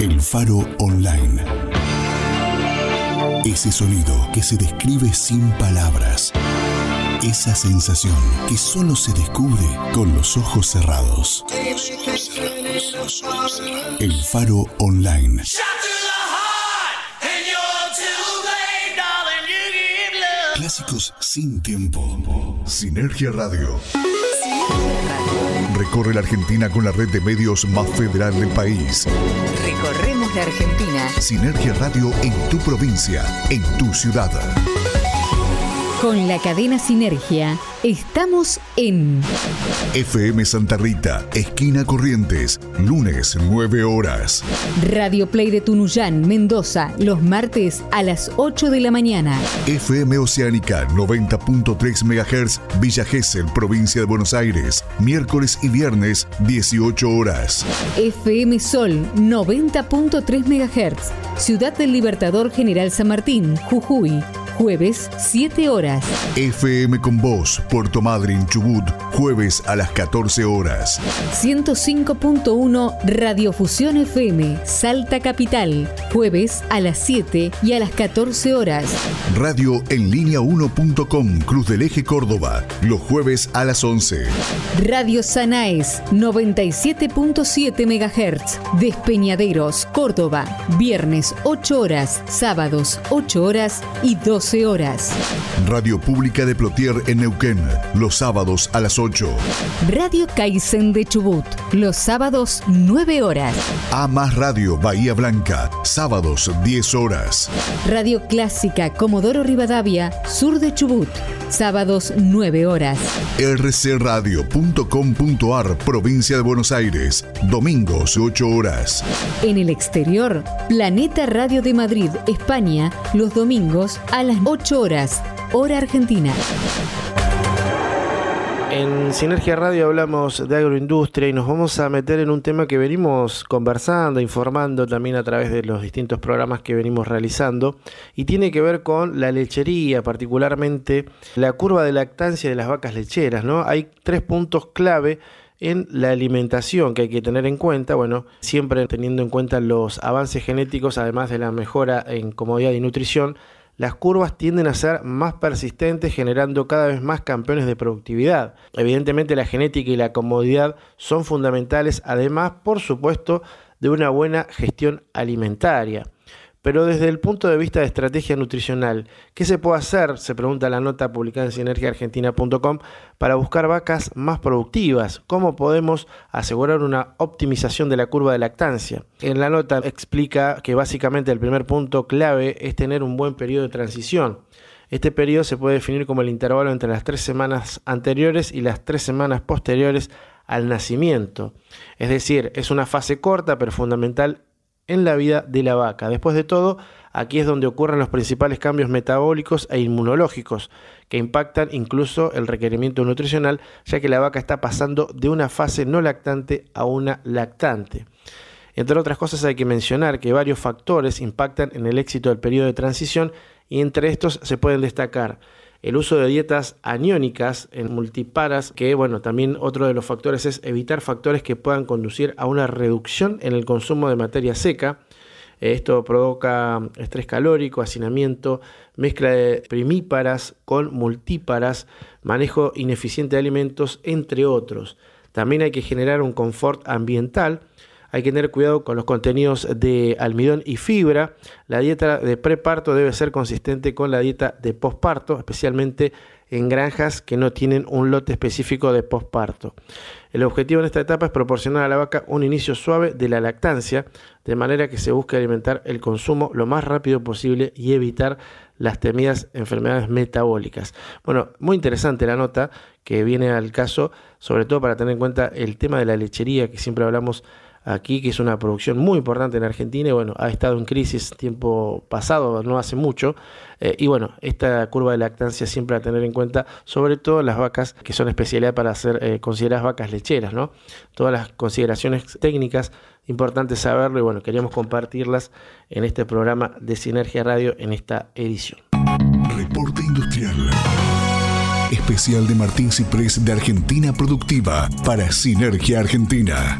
El Faro Online. Ese sonido que se describe sin palabras. Esa sensación que solo se descubre con los ojos cerrados. El Faro Online. Clásicos sin tiempo. Sinergia Radio. Recorre la Argentina con la red de medios más federal del país. Recorremos la Argentina Sinergia Radio en tu provincia, en tu ciudad. con la cadena Sinergia. Estamos en FM Santa Rita, esquina Corrientes, lunes 9 horas. Radio Play de Tunuyán, Mendoza, los martes a las 8 de la mañana. FM Oceánica 90.3 MHz, Villa Gesell, provincia de Buenos Aires, miércoles y viernes 18 horas. FM Sol 90.3 MHz, Ciudad del Libertador General San Martín, Jujuy, jueves 7 horas. FM con Voz, Puerto Madryn, Chubut, jueves a las 14 horas. 105.1 Radiofusión FM, Salta Capital, jueves a las 7 y a las 14 horas. Radio en línea 1.com, Cruz del Eje Córdoba, los jueves a las 11. Radio Sanaes 97.7 MHz, Despeñaderos, Córdoba, viernes 8 horas, sábados 8 horas y 12 12 horas. Radio Pública de Plotier en Neuquén, los sábados a las 8. Radio Kaizen de Chubut, los sábados 9 horas. A más Radio Bahía Blanca, sábados 10 horas. Radio Clásica Comodoro Rivadavia, sur de Chubut, sábados 9 horas. rcradio.com.ar, provincia de Buenos Aires, domingos 8 horas. En el exterior, Planeta Radio de Madrid, España, los domingos a las 8 horas, hora argentina. En Sinergia Radio hablamos de agroindustria y nos vamos a meter en un tema que venimos conversando, informando también a través de los distintos programas que venimos realizando y tiene que ver con la lechería, particularmente la curva de lactancia de las vacas lecheras, ¿no? Hay tres puntos clave en la alimentación que hay que tener en cuenta, bueno, siempre teniendo en cuenta los avances genéticos, además de la mejora en comodidad y nutrición, las curvas tienden a ser más persistentes, generando cada vez más campeones de productividad. Evidentemente la genética y la comodidad son fundamentales, además, por supuesto, de una buena gestión alimentaria. Pero desde el punto de vista de estrategia nutricional, ¿qué se puede hacer? Se pregunta la nota publicada en sinergiaargentina.com para buscar vacas más productivas. ¿Cómo podemos asegurar una optimización de la curva de lactancia? En la nota explica que básicamente el primer punto clave es tener un buen periodo de transición. Este periodo se puede definir como el intervalo entre las tres semanas anteriores y las tres semanas posteriores al nacimiento. Es decir, es una fase corta pero fundamental en la vida de la vaca. Después de todo, aquí es donde ocurren los principales cambios metabólicos e inmunológicos que impactan incluso el requerimiento nutricional, ya que la vaca está pasando de una fase no lactante a una lactante. Entre otras cosas hay que mencionar que varios factores impactan en el éxito del periodo de transición y entre estos se pueden destacar el uso de dietas aniónicas en multiparas, que bueno, también otro de los factores es evitar factores que puedan conducir a una reducción en el consumo de materia seca. Esto provoca estrés calórico, hacinamiento, mezcla de primíparas con multíparas, manejo ineficiente de alimentos, entre otros. También hay que generar un confort ambiental hay que tener cuidado con los contenidos de almidón y fibra. La dieta de preparto debe ser consistente con la dieta de posparto, especialmente en granjas que no tienen un lote específico de posparto. El objetivo en esta etapa es proporcionar a la vaca un inicio suave de la lactancia, de manera que se busque alimentar el consumo lo más rápido posible y evitar las temidas enfermedades metabólicas. Bueno, muy interesante la nota que viene al caso, sobre todo para tener en cuenta el tema de la lechería que siempre hablamos aquí, que es una producción muy importante en Argentina y bueno, ha estado en crisis tiempo pasado, no hace mucho. Eh, y bueno, esta curva de lactancia siempre a tener en cuenta, sobre todo las vacas que son especialidad para ser eh, consideradas vacas lecheras, ¿no? Todas las consideraciones técnicas, importantes saberlo y bueno, queríamos compartirlas en este programa de Sinergia Radio en esta edición. Reporte Industrial. Especial de Martín Ciprés de Argentina Productiva para Sinergia Argentina.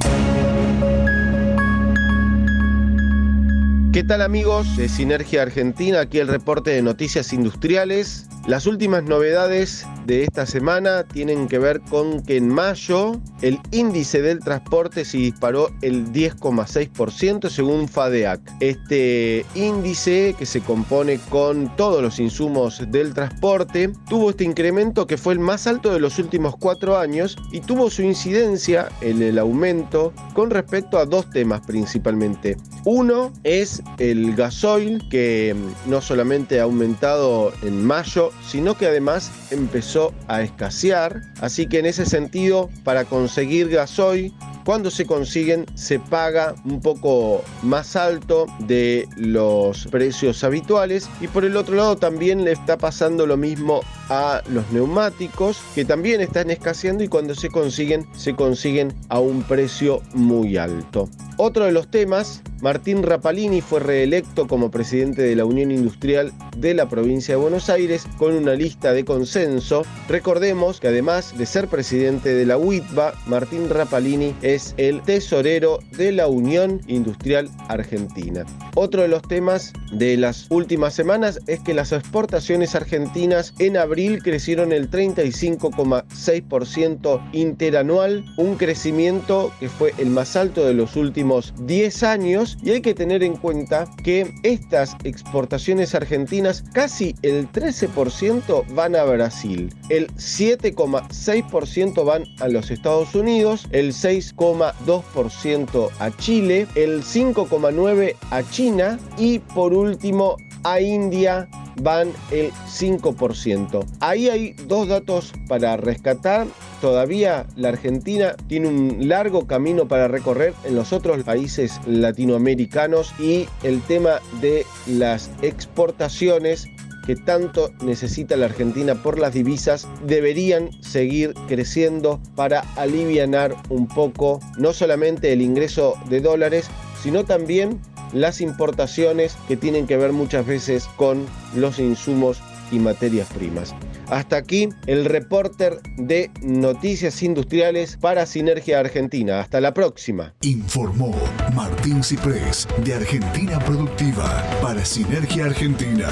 ¿Qué tal amigos de Sinergia Argentina? Aquí el reporte de noticias industriales. Las últimas novedades de esta semana tienen que ver con que en mayo el índice del transporte se disparó el 10,6% según FADEAC. Este índice que se compone con todos los insumos del transporte tuvo este incremento que fue el más alto de los últimos cuatro años y tuvo su incidencia en el aumento con respecto a dos temas principalmente. Uno es el gasoil que no solamente ha aumentado en mayo sino que además empezó a escasear. Así que en ese sentido, para conseguir gasoil, cuando se consiguen se paga un poco más alto de los precios habituales y por el otro lado también le está pasando lo mismo a los neumáticos que también están escaseando y cuando se consiguen se consiguen a un precio muy alto. Otro de los temas, Martín Rapalini fue reelecto como presidente de la Unión Industrial de la provincia de Buenos Aires con una lista de consenso. Recordemos que además de ser presidente de la UITBA, Martín Rapalini es el tesorero de la Unión Industrial Argentina. Otro de los temas de las últimas semanas es que las exportaciones argentinas en abril crecieron el 35,6% interanual, un crecimiento que fue el más alto de los últimos 10 años y hay que tener en cuenta que estas exportaciones argentinas casi el 13% van a Brasil, el 7,6% van a los Estados Unidos, el 6,2% a Chile, el 5,9% a China y por último a India van el 5%. Ahí hay dos datos para rescatar. Todavía la Argentina tiene un largo camino para recorrer en los otros países latinoamericanos y el tema de las exportaciones que tanto necesita la Argentina por las divisas deberían seguir creciendo para aliviar un poco no solamente el ingreso de dólares, sino también las importaciones que tienen que ver muchas veces con los insumos y materias primas. Hasta aquí el reporter de Noticias Industriales para Sinergia Argentina. Hasta la próxima. Informó Martín Ciprés de Argentina Productiva para Sinergia Argentina.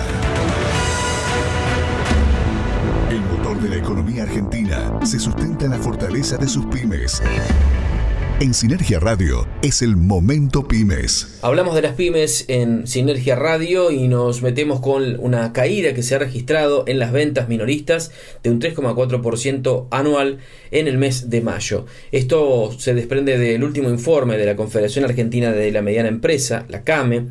El motor de la economía argentina se sustenta en la fortaleza de sus pymes. En Sinergia Radio es el momento pymes. Hablamos de las pymes en Sinergia Radio y nos metemos con una caída que se ha registrado en las ventas minoristas de un 3,4% anual en el mes de mayo. Esto se desprende del último informe de la Confederación Argentina de la Mediana Empresa, la CAME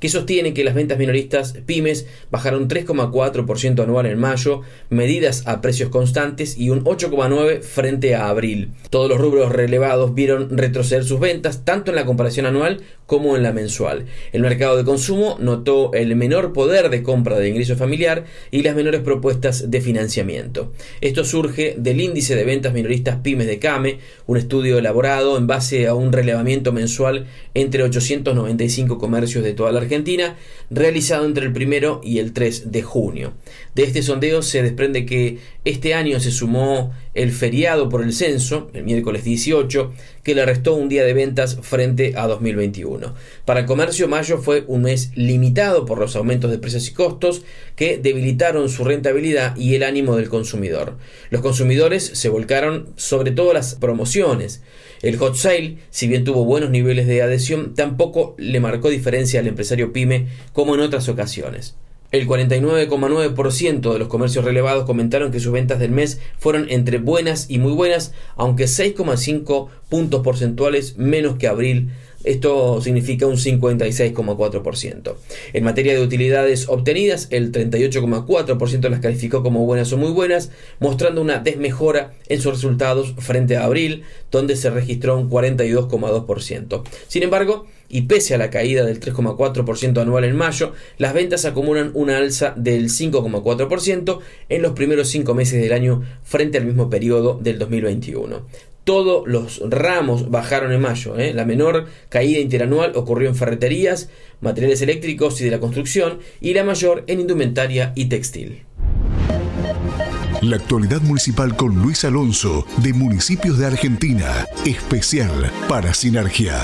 que sostiene que las ventas minoristas pymes bajaron 3,4% anual en mayo, medidas a precios constantes y un 8,9% frente a abril. Todos los rubros relevados vieron retroceder sus ventas tanto en la comparación anual como en la mensual. El mercado de consumo notó el menor poder de compra de ingreso familiar y las menores propuestas de financiamiento. Esto surge del índice de ventas minoristas pymes de CAME, un estudio elaborado en base a un relevamiento mensual entre 895 comercios de toda la Argentina, realizado entre el primero y el 3 de junio. De este sondeo se desprende que este año se sumó el feriado por el censo, el miércoles 18, que le restó un día de ventas frente a 2021. Para el comercio, mayo fue un mes limitado por los aumentos de precios y costos que debilitaron su rentabilidad y el ánimo del consumidor. Los consumidores se volcaron sobre todo las promociones. El hot sale, si bien tuvo buenos niveles de adhesión, tampoco le marcó diferencia al empresario pyme como en otras ocasiones. El 49,9% de los comercios relevados comentaron que sus ventas del mes fueron entre buenas y muy buenas, aunque 6,5 puntos porcentuales menos que abril esto significa un 56,4%. En materia de utilidades obtenidas, el 38,4% las calificó como buenas o muy buenas, mostrando una desmejora en sus resultados frente a abril, donde se registró un 42,2%. Sin embargo, y pese a la caída del 3,4% anual en mayo, las ventas acumulan una alza del 5,4% en los primeros cinco meses del año frente al mismo periodo del 2021 todos los ramos bajaron en mayo. ¿eh? La menor caída interanual ocurrió en ferreterías, materiales eléctricos y de la construcción, y la mayor en indumentaria y textil. La actualidad municipal con Luis Alonso, de Municipios de Argentina, especial para Sinergia.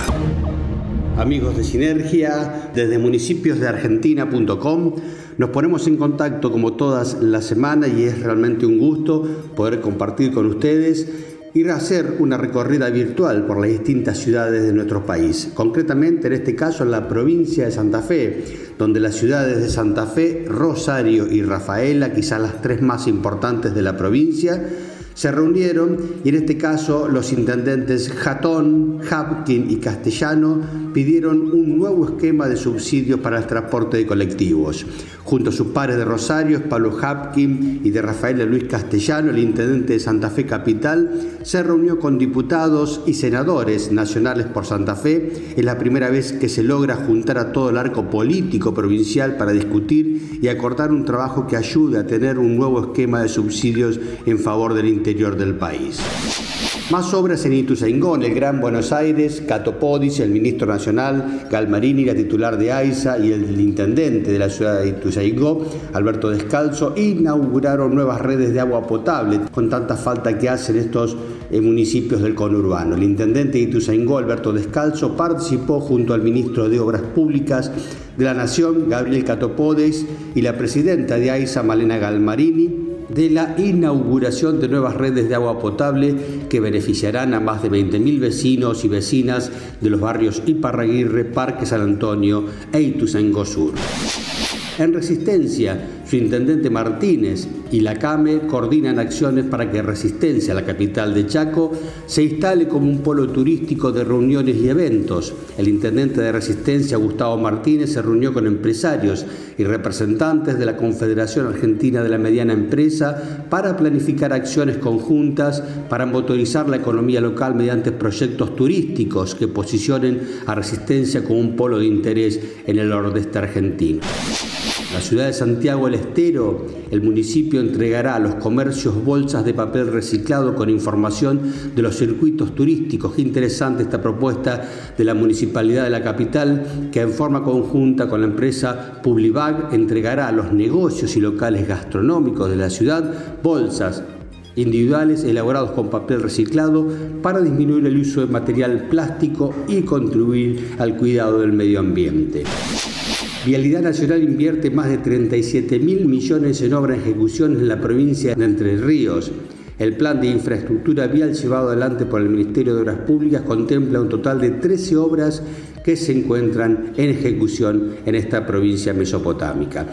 Amigos de Sinergia, desde municipiosdeargentina.com nos ponemos en contacto como todas las semanas y es realmente un gusto poder compartir con ustedes ir a hacer una recorrida virtual por las distintas ciudades de nuestro país, concretamente en este caso en la provincia de Santa Fe, donde las ciudades de Santa Fe, Rosario y Rafaela, quizás las tres más importantes de la provincia, se reunieron y en este caso los intendentes Jatón, Hapkin y Castellano pidieron un nuevo esquema de subsidios para el transporte de colectivos. Junto a sus pares de Rosario, Pablo Hapkin y de Rafael Luis Castellano, el intendente de Santa Fe Capital, se reunió con diputados y senadores nacionales por Santa Fe. Es la primera vez que se logra juntar a todo el arco político provincial para discutir y acordar un trabajo que ayude a tener un nuevo esquema de subsidios en favor del interior del país. Más obras en Ituzaingó, en el Gran Buenos Aires, Catopodis, el ministro nacional, Galmarini, la titular de AISA y el intendente de la ciudad de Ituzaingó, Alberto Descalzo, inauguraron nuevas redes de agua potable con tanta falta que hacen estos eh, municipios del conurbano. El intendente de Ituzaingó, Alberto Descalzo, participó junto al ministro de Obras Públicas de la Nación, Gabriel Catopodis, y la presidenta de AISA, Malena Galmarini, de la inauguración de nuevas redes de agua potable que beneficiarán a más de 20.000 vecinos y vecinas de los barrios Iparraguirre, Parque San Antonio e Ituzaingó Sur. En Resistencia, su intendente Martínez y la CAME coordinan acciones para que Resistencia, la capital de Chaco, se instale como un polo turístico de reuniones y eventos. El intendente de Resistencia, Gustavo Martínez, se reunió con empresarios y representantes de la Confederación Argentina de la Mediana Empresa para planificar acciones conjuntas para motorizar la economía local mediante proyectos turísticos que posicionen a Resistencia como un polo de interés en el nordeste argentino. La ciudad de Santiago del Estero, el municipio entregará a los comercios bolsas de papel reciclado con información de los circuitos turísticos. Qué interesante esta propuesta de la municipalidad de la capital que en forma conjunta con la empresa Publibag entregará a los negocios y locales gastronómicos de la ciudad bolsas individuales elaborados con papel reciclado para disminuir el uso de material plástico y contribuir al cuidado del medio ambiente. Vialidad Nacional invierte más de 37 mil millones en obra en ejecución en la provincia de Entre Ríos. El plan de infraestructura vial llevado adelante por el Ministerio de Obras Públicas contempla un total de 13 obras que se encuentran en ejecución en esta provincia mesopotámica.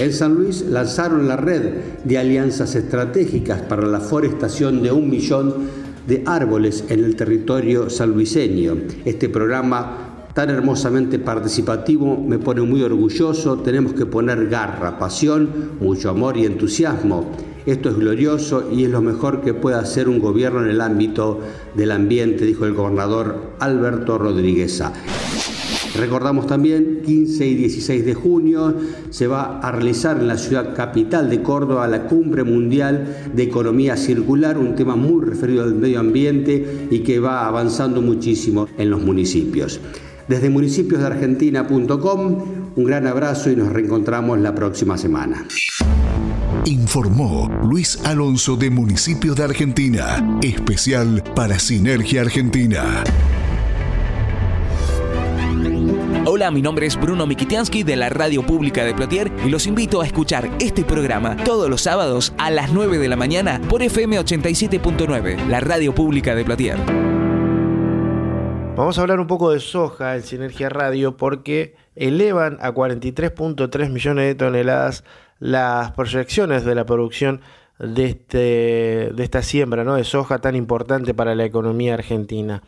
En San Luis lanzaron la red de alianzas estratégicas para la forestación de un millón de árboles en el territorio salluiseño. Este programa tan hermosamente participativo, me pone muy orgulloso, tenemos que poner garra, pasión, mucho amor y entusiasmo. Esto es glorioso y es lo mejor que puede hacer un gobierno en el ámbito del ambiente, dijo el gobernador Alberto Rodríguez. Recordamos también, 15 y 16 de junio se va a realizar en la ciudad capital de Córdoba la Cumbre Mundial de Economía Circular, un tema muy referido al medio ambiente y que va avanzando muchísimo en los municipios. Desde municipiosdeargentina.com, un gran abrazo y nos reencontramos la próxima semana. Informó Luis Alonso de Municipios de Argentina, especial para Sinergia Argentina. Hola, mi nombre es Bruno Mikitiansky de la Radio Pública de Plotier y los invito a escuchar este programa todos los sábados a las 9 de la mañana por FM 87.9, la Radio Pública de Plotier. Vamos a hablar un poco de soja en Sinergia Radio porque elevan a 43.3 millones de toneladas las proyecciones de la producción de, este, esta siembra de soja tan importante para la economía argentina.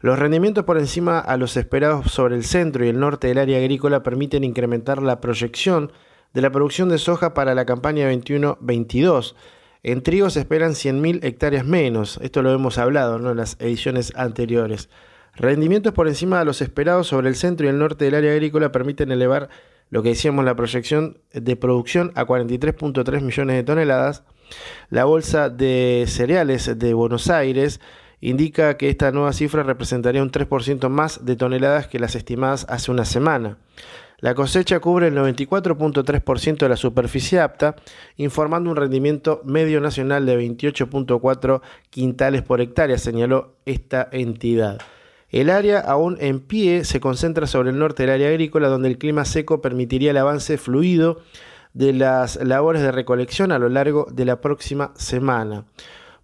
Los rendimientos por encima a los esperados sobre el centro y el norte del área agrícola permiten incrementar la proyección de la producción de soja para la campaña 21-22. En trigo se esperan 100.000 hectáreas menos, esto lo hemos hablado en las ediciones anteriores. Rendimientos por encima de los esperados sobre el centro y el norte del área agrícola permiten elevar lo que decíamos la proyección de producción a 43.3 millones de toneladas. La bolsa de cereales de Buenos Aires indica que esta nueva cifra representaría un 3% más de toneladas que las estimadas hace una semana. La cosecha cubre el 94.3% de la superficie apta, informando un rendimiento medio nacional de 28.4 quintales por hectárea, señaló esta entidad. El área aún en pie se concentra sobre el norte del área agrícola, donde el clima seco permitiría el avance fluido de las labores de recolección a lo largo de la próxima semana.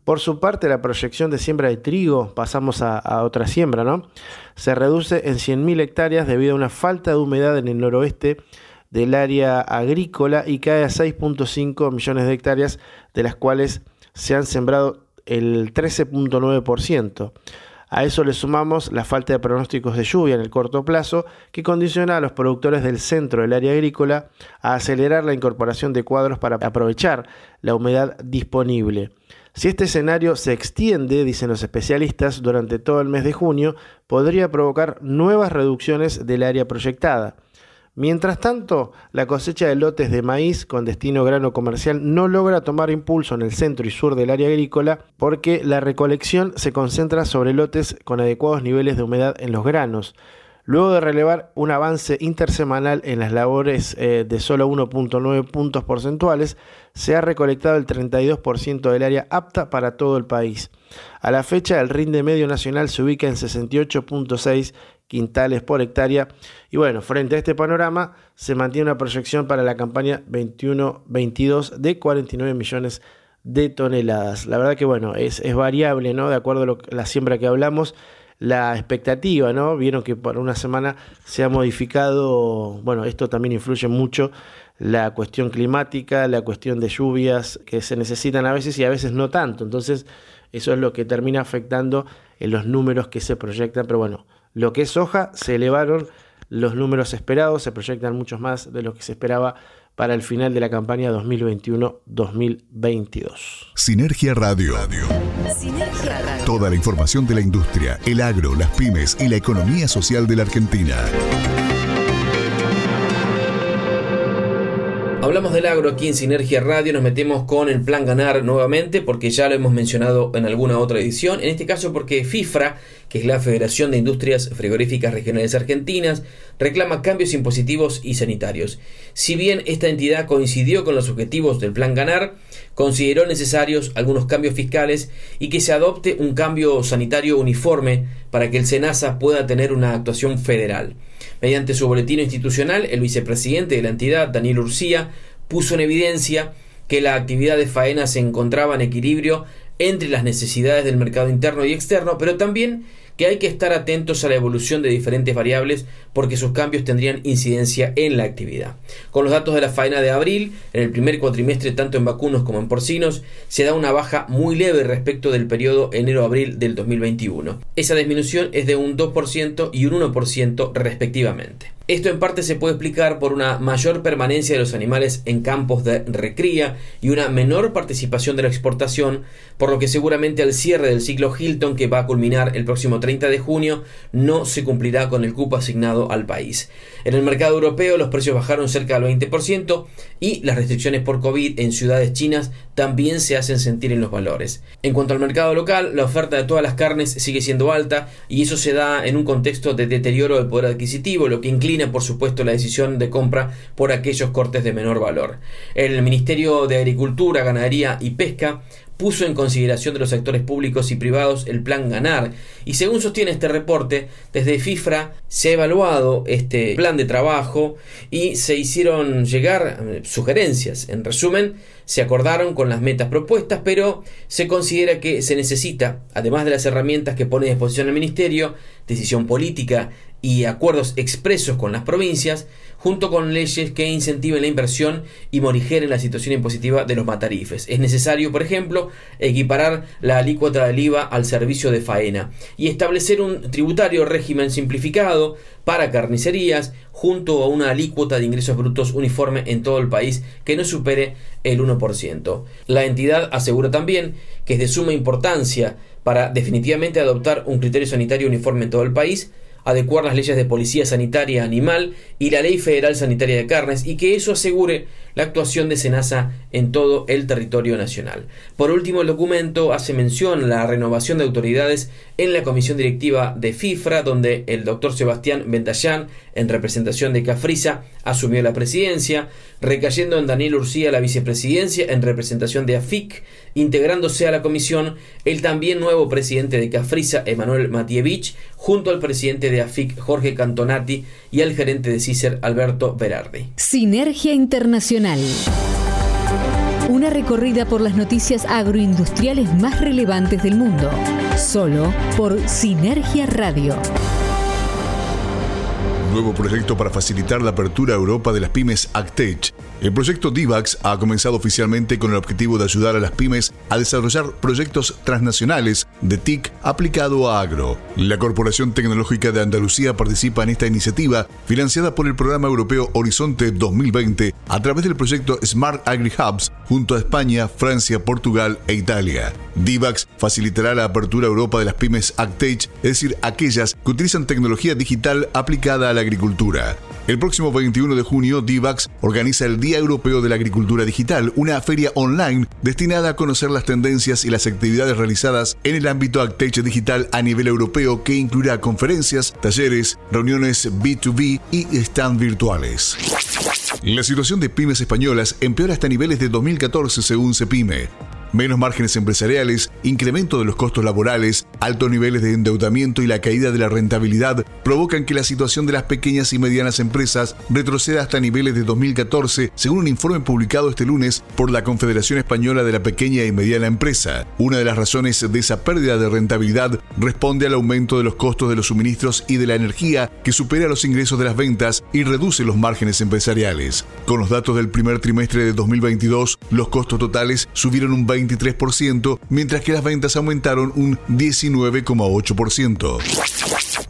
Por su parte, la proyección de siembra de trigo, pasamos a, otra siembra, ¿no? Se reduce en 100.000 hectáreas debido a una falta de humedad en el noroeste del área agrícola y cae a 6.5 millones de hectáreas, de las cuales se han sembrado el 13.9%. A eso le sumamos la falta de pronósticos de lluvia en el corto plazo, que condiciona a los productores del centro del área agrícola a acelerar la incorporación de cuadros para aprovechar la humedad disponible. Si este escenario se extiende, dicen los especialistas, durante todo el mes de junio, podría provocar nuevas reducciones del área proyectada. Mientras tanto, la cosecha de lotes de maíz con destino grano comercial no logra tomar impulso en el centro y sur del área agrícola porque la recolección se concentra sobre lotes con adecuados niveles de humedad en los granos. Luego de relevar un avance intersemanal en las labores eh, de solo 1.9 puntos porcentuales, se ha recolectado el 32% del área apta para todo el país. A la fecha, el rinde medio nacional se ubica en 68.6 quintales por hectárea. Y bueno, frente a este panorama, se mantiene una proyección para la campaña 21-22 de 49 millones de toneladas. La verdad que bueno, es, variable, ¿no? De acuerdo a la siembra que hablamos la expectativa, ¿no? Vieron que por una semana se ha modificado, bueno, esto también influye mucho la cuestión climática, la cuestión de lluvias que se necesitan a veces y a veces no tanto. Entonces, eso es lo que termina afectando en los números que se proyectan, pero bueno, lo que es soja se elevaron los números esperados, se proyectan muchos más de lo que se esperaba para el final de la campaña 2021-2022. Sinergia Radio. Sinergia Radio. Toda la información de la industria, el agro, las pymes y la economía social de la Argentina. Hablamos del agro aquí en Sinergia Radio, nos metemos con el plan ganar nuevamente porque ya lo hemos mencionado en alguna otra edición, en este caso porque FIFRA, que es la Federación de Industrias Frigoríficas Regionales Argentinas, reclama cambios impositivos y sanitarios. Si bien esta entidad coincidió con los objetivos del plan ganar, consideró necesarios algunos cambios fiscales y que se adopte un cambio sanitario uniforme para que el SENASA pueda tener una actuación federal. Mediante su boletín institucional, el vicepresidente de la entidad, Daniel Urcía, puso en evidencia que la actividad de faena se encontraba en equilibrio entre las necesidades del mercado interno y externo, pero también que hay que estar atentos a la evolución de diferentes variables porque sus cambios tendrían incidencia en la actividad. Con los datos de la faena de abril, en el primer cuatrimestre tanto en vacunos como en porcinos, se da una baja muy leve respecto del periodo enero-abril del 2021. Esa disminución es de un 2% y un 1% respectivamente. Esto en parte se puede explicar por una mayor permanencia de los animales en campos de recría y una menor participación de la exportación, por lo que seguramente al cierre del ciclo Hilton que va a culminar el próximo 30 de junio no se cumplirá con el cupo asignado al país. En el mercado europeo los precios bajaron cerca del 20% y las restricciones por COVID en ciudades chinas también se hacen sentir en los valores. En cuanto al mercado local, la oferta de todas las carnes sigue siendo alta y eso se da en un contexto de deterioro del poder adquisitivo, lo que inclina por supuesto la decisión de compra por aquellos cortes de menor valor. El Ministerio de Agricultura, Ganadería y Pesca puso en consideración de los sectores públicos y privados el plan Ganar y según sostiene este reporte, desde FIFRA se ha evaluado este plan de trabajo y se hicieron llegar eh, sugerencias. En resumen, se acordaron con las metas propuestas, pero se considera que se necesita, además de las herramientas que pone a disposición el Ministerio, decisión política y acuerdos expresos con las provincias, junto con leyes que incentiven la inversión y morigeren la situación impositiva de los matarifes. Es necesario, por ejemplo, equiparar la alícuota del IVA al servicio de faena y establecer un tributario régimen simplificado para carnicerías junto a una alícuota de ingresos brutos uniforme en todo el país que no supere el 1%. La entidad asegura también que es de suma importancia para definitivamente adoptar un criterio sanitario uniforme en todo el país, adecuar las leyes de policía sanitaria animal y la ley federal sanitaria de carnes y que eso asegure la actuación de SENASA en todo el territorio nacional. Por último, el documento hace mención a la renovación de autoridades en la comisión directiva de FIFRA, donde el doctor Sebastián Ventallán, en representación de Cafrisa, asumió la presidencia, recayendo en Daniel Urcía la vicepresidencia en representación de AFIC, integrándose a la comisión el también nuevo presidente de Cafrisa, Emanuel Matievich, junto al presidente de AFIC, Jorge Cantonati, y al gerente de CICER, Alberto Berardi. Sinergia Internacional. Una recorrida por las noticias agroindustriales más relevantes del mundo. Solo por Sinergia Radio. Nuevo proyecto para facilitar la apertura a Europa de las pymes Actech el proyecto DIVAX ha comenzado oficialmente con el objetivo de ayudar a las pymes a desarrollar proyectos transnacionales de TIC aplicado a agro. La Corporación Tecnológica de Andalucía participa en esta iniciativa financiada por el programa europeo Horizonte 2020 a través del proyecto Smart Agri Hubs junto a España, Francia, Portugal e Italia. DIVAX facilitará la apertura a Europa de las pymes Actech, es decir, aquellas que utilizan tecnología digital aplicada a la agricultura. El próximo 21 de junio, DIVAX organiza el Día Europeo de la Agricultura Digital, una feria online destinada a conocer las tendencias y las actividades realizadas en el ámbito Actech digital a nivel europeo que incluirá conferencias, talleres, reuniones B2B y stand virtuales. La situación de pymes españolas empeora hasta niveles de 2014 según CEPIME menos márgenes empresariales, incremento de los costos laborales, altos niveles de endeudamiento y la caída de la rentabilidad provocan que la situación de las pequeñas y medianas empresas retroceda hasta niveles de 2014, según un informe publicado este lunes por la Confederación Española de la Pequeña y Mediana Empresa. Una de las razones de esa pérdida de rentabilidad responde al aumento de los costos de los suministros y de la energía que supera los ingresos de las ventas y reduce los márgenes empresariales. Con los datos del primer trimestre de 2022, los costos totales subieron un 20 23%, mientras que las ventas aumentaron un 19,8%.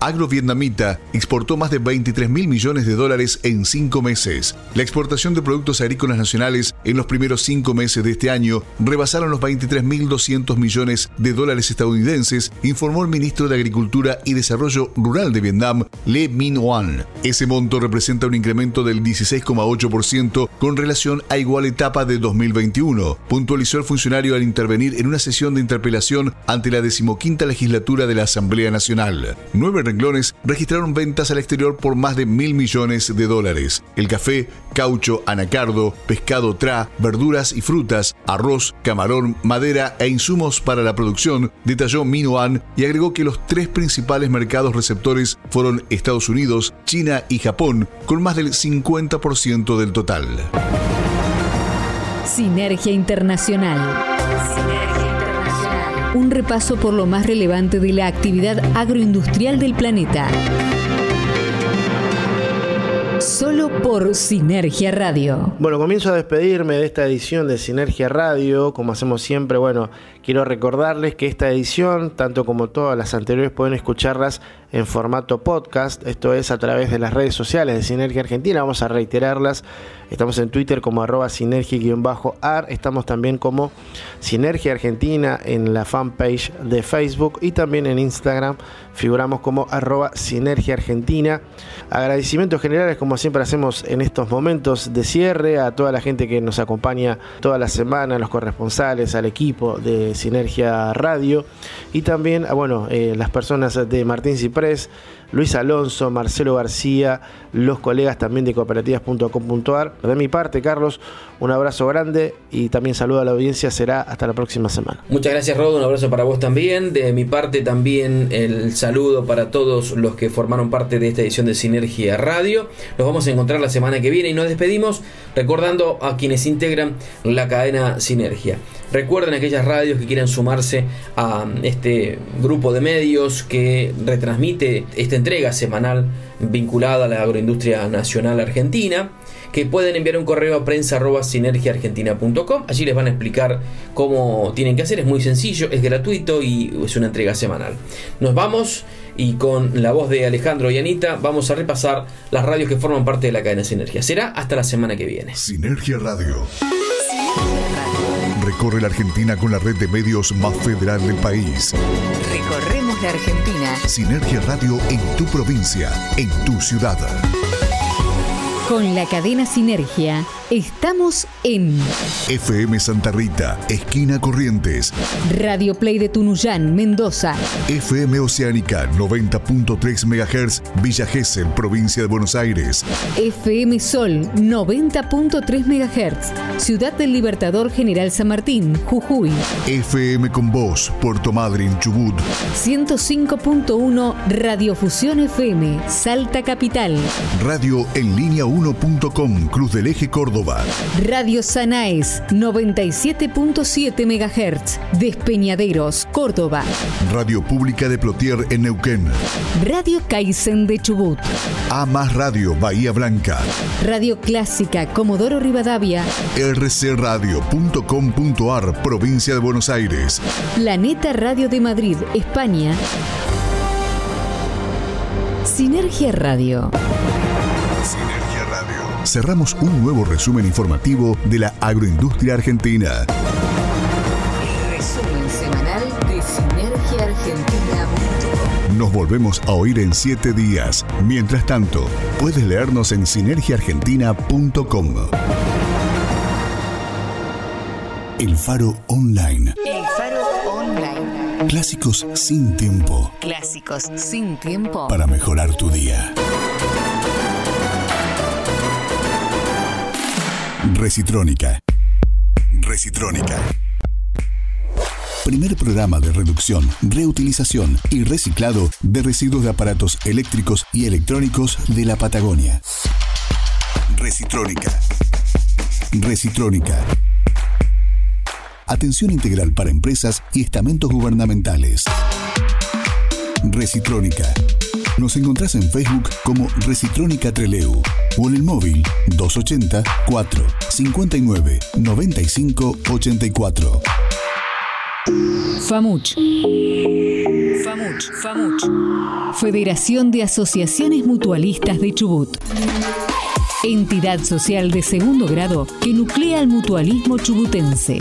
Agro Vietnamita exportó más de 23 mil millones de dólares en cinco meses. La exportación de productos agrícolas nacionales en los primeros cinco meses de este año rebasaron los 23.200 millones de dólares estadounidenses, informó el ministro de Agricultura y Desarrollo Rural de Vietnam, Le Minh Hoan. Ese monto representa un incremento del 16,8% con relación a igual etapa de 2021, puntualizó el funcionario al intervenir en una sesión de interpelación ante la decimoquinta legislatura de la Asamblea Nacional. Nueve renglones registraron ventas al exterior por más de mil millones de dólares. El café, caucho, anacardo, pescado tra, verduras y frutas, arroz, camarón, madera e insumos para la producción, detalló Minoan y agregó que los tres principales mercados receptores fueron Estados Unidos, China y Japón, con más del 50% del total. Sinergia Internacional. Un repaso por lo más relevante de la actividad agroindustrial del planeta. Solo por Sinergia Radio. Bueno, comienzo a despedirme de esta edición de Sinergia Radio. Como hacemos siempre, bueno, quiero recordarles que esta edición, tanto como todas las anteriores, pueden escucharlas en formato podcast. Esto es a través de las redes sociales de Sinergia Argentina. Vamos a reiterarlas. Estamos en Twitter como arroba sinergia-ar. Estamos también como Sinergia Argentina en la fanpage de Facebook y también en Instagram figuramos como arroba Sinergia Argentina. Agradecimientos generales como siempre hacemos en estos momentos de cierre a toda la gente que nos acompaña toda la semana, a los corresponsales, al equipo de Sinergia Radio y también a bueno, eh, las personas de Martín Ciprés, Luis Alonso, Marcelo García, los colegas también de cooperativas.com.ar. De mi parte, Carlos, un abrazo grande y también saludo a la audiencia. Será hasta la próxima semana. Muchas gracias, Rodo. Un abrazo para vos también. De mi parte, también el saludo para todos los que formaron parte de esta edición de Sinergia Radio. Nos vamos a encontrar la semana que viene y nos despedimos recordando a quienes integran la cadena Sinergia. Recuerden aquellas radios que quieran sumarse a este grupo de medios que retransmite esta entrega semanal vinculada a la agroindustria nacional argentina que pueden enviar un correo a prensa sinergiaargentina.com. Allí les van a explicar cómo tienen que hacer. Es muy sencillo, es gratuito y es una entrega semanal. Nos vamos y con la voz de Alejandro y Anita vamos a repasar las radios que forman parte de la cadena Sinergia. Será hasta la semana que viene. Sinergia Radio. Recorre la Argentina con la red de medios más federal del país. Recorremos la Argentina. Sinergia Radio en tu provincia, en tu ciudad. Con la cadena Sinergia estamos en FM Santa Rita, esquina Corrientes. Radio Play de Tunuyán, Mendoza. FM Oceánica 90.3 MHz, Villa Gesell, provincia de Buenos Aires. FM Sol 90.3 MHz, Ciudad del Libertador General San Martín, Jujuy. FM con Voz, Puerto Madryn, Chubut. 105.1 Radiofusión FM, Salta Capital. Radio en línea 1 1.com Cruz del Eje Córdoba. Radio Sanaes 97.7 MHz, Despeñaderos, Córdoba. Radio Pública de Plotier en Neuquén. Radio Kaizen de Chubut. A más Radio Bahía Blanca. Radio Clásica Comodoro Rivadavia. rcradio.com.ar Provincia de Buenos Aires. Planeta Radio de Madrid, España. Sinergia Radio cerramos un nuevo resumen informativo de la agroindustria argentina. resumen semanal de Sinergia Argentina. Nos volvemos a oír en siete días. Mientras tanto, puedes leernos en sinergiaargentina.com. El Faro Online. El Faro Online. Clásicos sin tiempo. Clásicos sin tiempo. Para mejorar tu día. Recitrónica. Recitrónica. Primer programa de reducción, reutilización y reciclado de residuos de aparatos eléctricos y electrónicos de la Patagonia. Recitrónica. Recitrónica. Atención integral para empresas y estamentos gubernamentales. Recitrónica. Nos encontrás en Facebook como Recitrónica Treleu o en el móvil 280 4 59 95 84. FAMUCH. FAMUCH. FAMUCH. Federación de Asociaciones Mutualistas de Chubut. Entidad social de segundo grado que nuclea el mutualismo chubutense.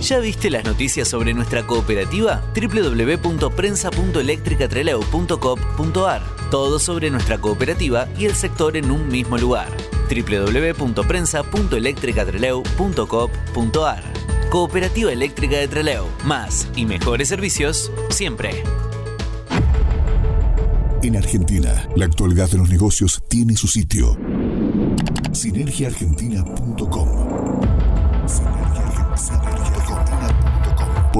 ¿Ya viste las noticias sobre nuestra cooperativa? www.prensa.electricatreleu.com.ar Todo sobre nuestra cooperativa y el sector en un mismo lugar. www.prensa.electricatreleu.com.ar Cooperativa Eléctrica de Treleu. Más y mejores servicios siempre. En Argentina, la actualidad de los negocios tiene su sitio. Sinergiaargentina.com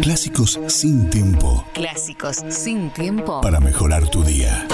Clásicos sin tiempo Clásicos sin tiempo. para mejorar tu día.